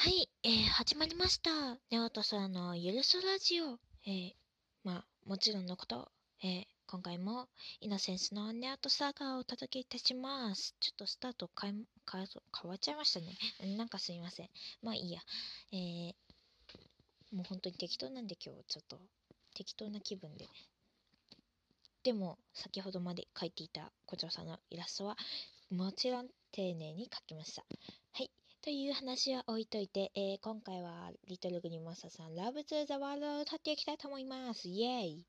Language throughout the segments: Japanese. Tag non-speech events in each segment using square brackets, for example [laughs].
はい、えー、始まりました。ネオトさんのゆるそラジオ。えー、まあ、もちろんのこと、えー、今回もイノセンスのネオトサーガーをお届けいたします。ちょっとスタート変え、変、わっちゃいましたね。なんかすみません。まあいいや。えー、もう本当に適当なんで今日ちょっと適当な気分で。でも、先ほどまで描いていた古城さんのイラストは、もちろん丁寧に描きました。はい。という話は置いといて、えー今回はリトルグリーンモンスターさん、ラブトゥーザワールドを歌っていきたいと思います。イエーイ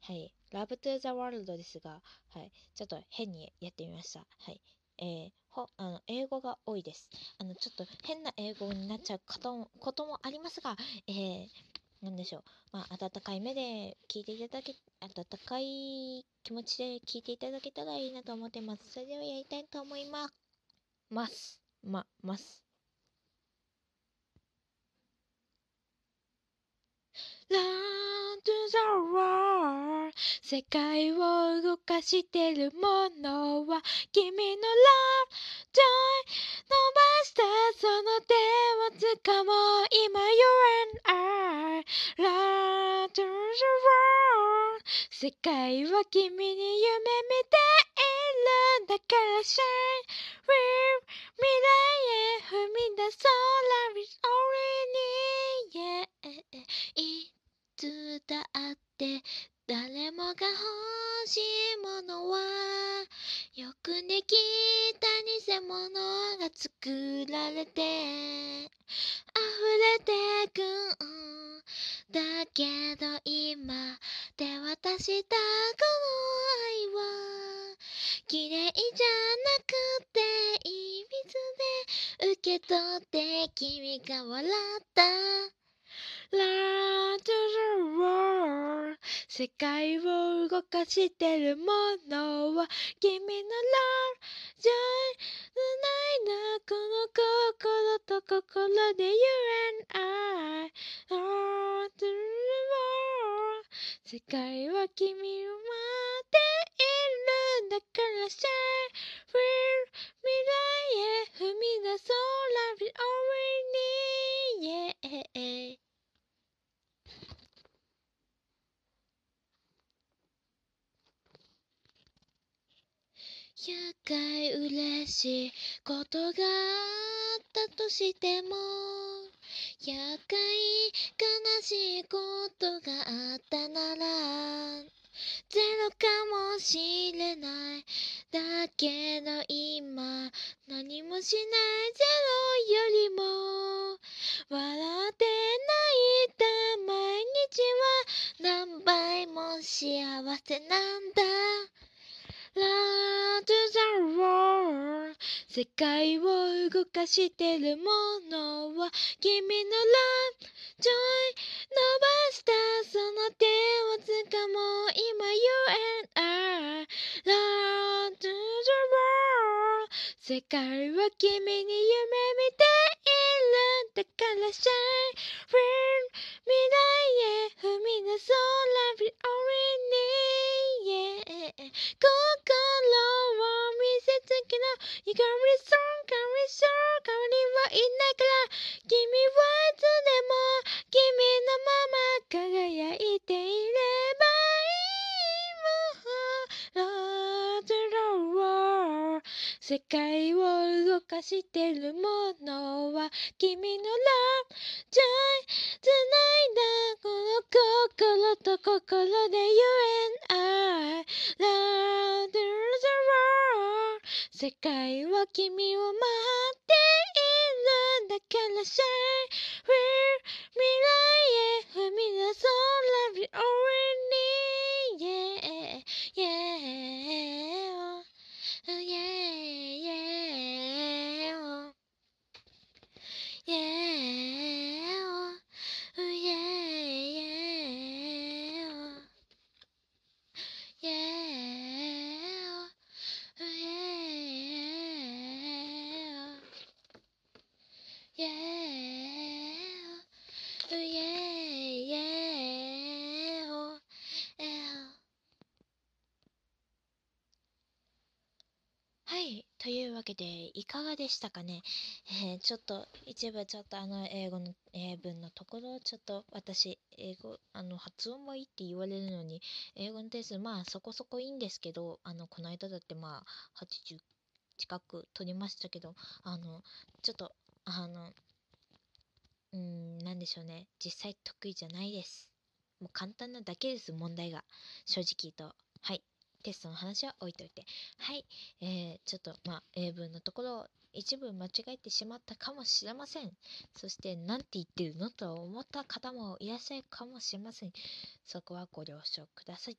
はい。ラブトゥーザワールドですが、はい。ちょっと変にやってみました。はい。えーほあの英語が多いです。あの、ちょっと変な英語になっちゃうこともこともありますが、えー、なんでしょう。まあ、温かい目で聞いていただけ、温かい気持ちで聞いていただけたらいいなと思ってます。それではやりたいと思います。ます。ま、ます。Run to the world 世界を動かしてるものは君の love joy 伸ばしたその手を掴もう今 You and I Run to the world 世界は君に夢見ているんだから Shine Real 未来へ踏み出そう Love is already yeah. いつだって誰もが欲しいものはよくできた偽物が作られて溢れてくんだけど今手渡したこの愛は綺麗じゃなけ取って君が笑った Run to the world 世界を動かしてるものは君の love joy 繋いだこの心と心で You and I Run to the world 世界は君を need yeah 100回嬉しいことがあったとしても100回悲しいことがあったならゼロかもしれない。だけど今何もしないゼロよりも笑って泣いた毎日は何倍も幸せなんだ。Run to the world 世界を動かしてるものは君の love joy 伸ばしたその手を掴もう今 You and I Run to the world 世界は君に夢見ているんだから Shine Real 未来へ踏み出そう Love is all we need yeah 心を見せつけろ You got me strong, got me strong 代わりはいないから君は世界を動かしてるものは君の Love Joy 繋いだ。この心と心で You and I Love to the world 世界は君を待っているんだ。から Shine Real 未来へ踏み出そう Love is all we need Yeah Yeah Oh yeah Yeah Yeah Oh yeah Yeah Yeah Oh yeah Yeah Oh yeah Yeah Oh yeah はい。というわけで、いかがでしたかね、え [laughs] ーちょっと一部ちょっとあの英語の英文のところちょっと私英語あの発音もいいって言われるのに英語の点数まあそこそこいいんですけどあのこの間だってまあ80近く取りましたけどあのちょっとあのうんなんでしょうね。実際得意じゃないです。もう簡単なだけです問題が。正直言うと。はい。テストの話は置いといて。はい。えー、ちょっとまあ英文のところ一部間違えてしまったかもしれません。そして何て言ってるのと思った方もいらっしゃるかもしれません。そこはご了承ください。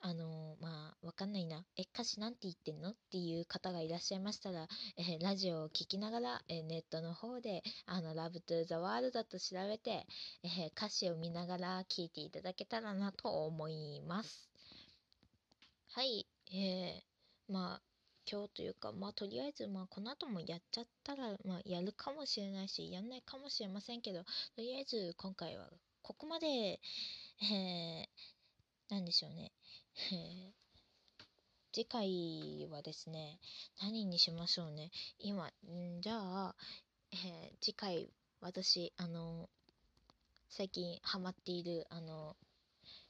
あのーまあわかんないな。え歌詞なんて言ってんのっていう方がいらっしゃいましたら、えーラジオを聞きながら、えーネットの方であの Love to the World と調べて、え歌詞を見ながら聞いていただけたらなと思います。はい、えー、まあ今日というかまあとりあえずまあこの後もやっちゃったらまあやるかもしれないしやんないかもしれませんけどとりあえず今回はここまでえー、なんでしょうね。え次回はですね何にしましょうね。今んじゃあ、えー次回私あの最近ハマっているあの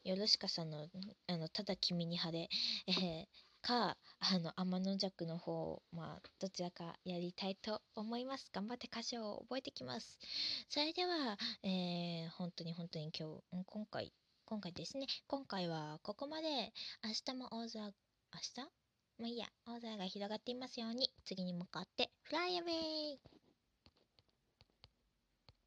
よろしかさんのあのただ君に晴れ、えーかあの天の弱の方まあどちらかやりたいと思います。頑張って歌詞を覚えてきます。それでは、えー本当に本当に今日今回今回ですね。今回はここまで。明日も大空明日？まあいいや、青空が広がっていますように、次に向かって、フライアウェイ！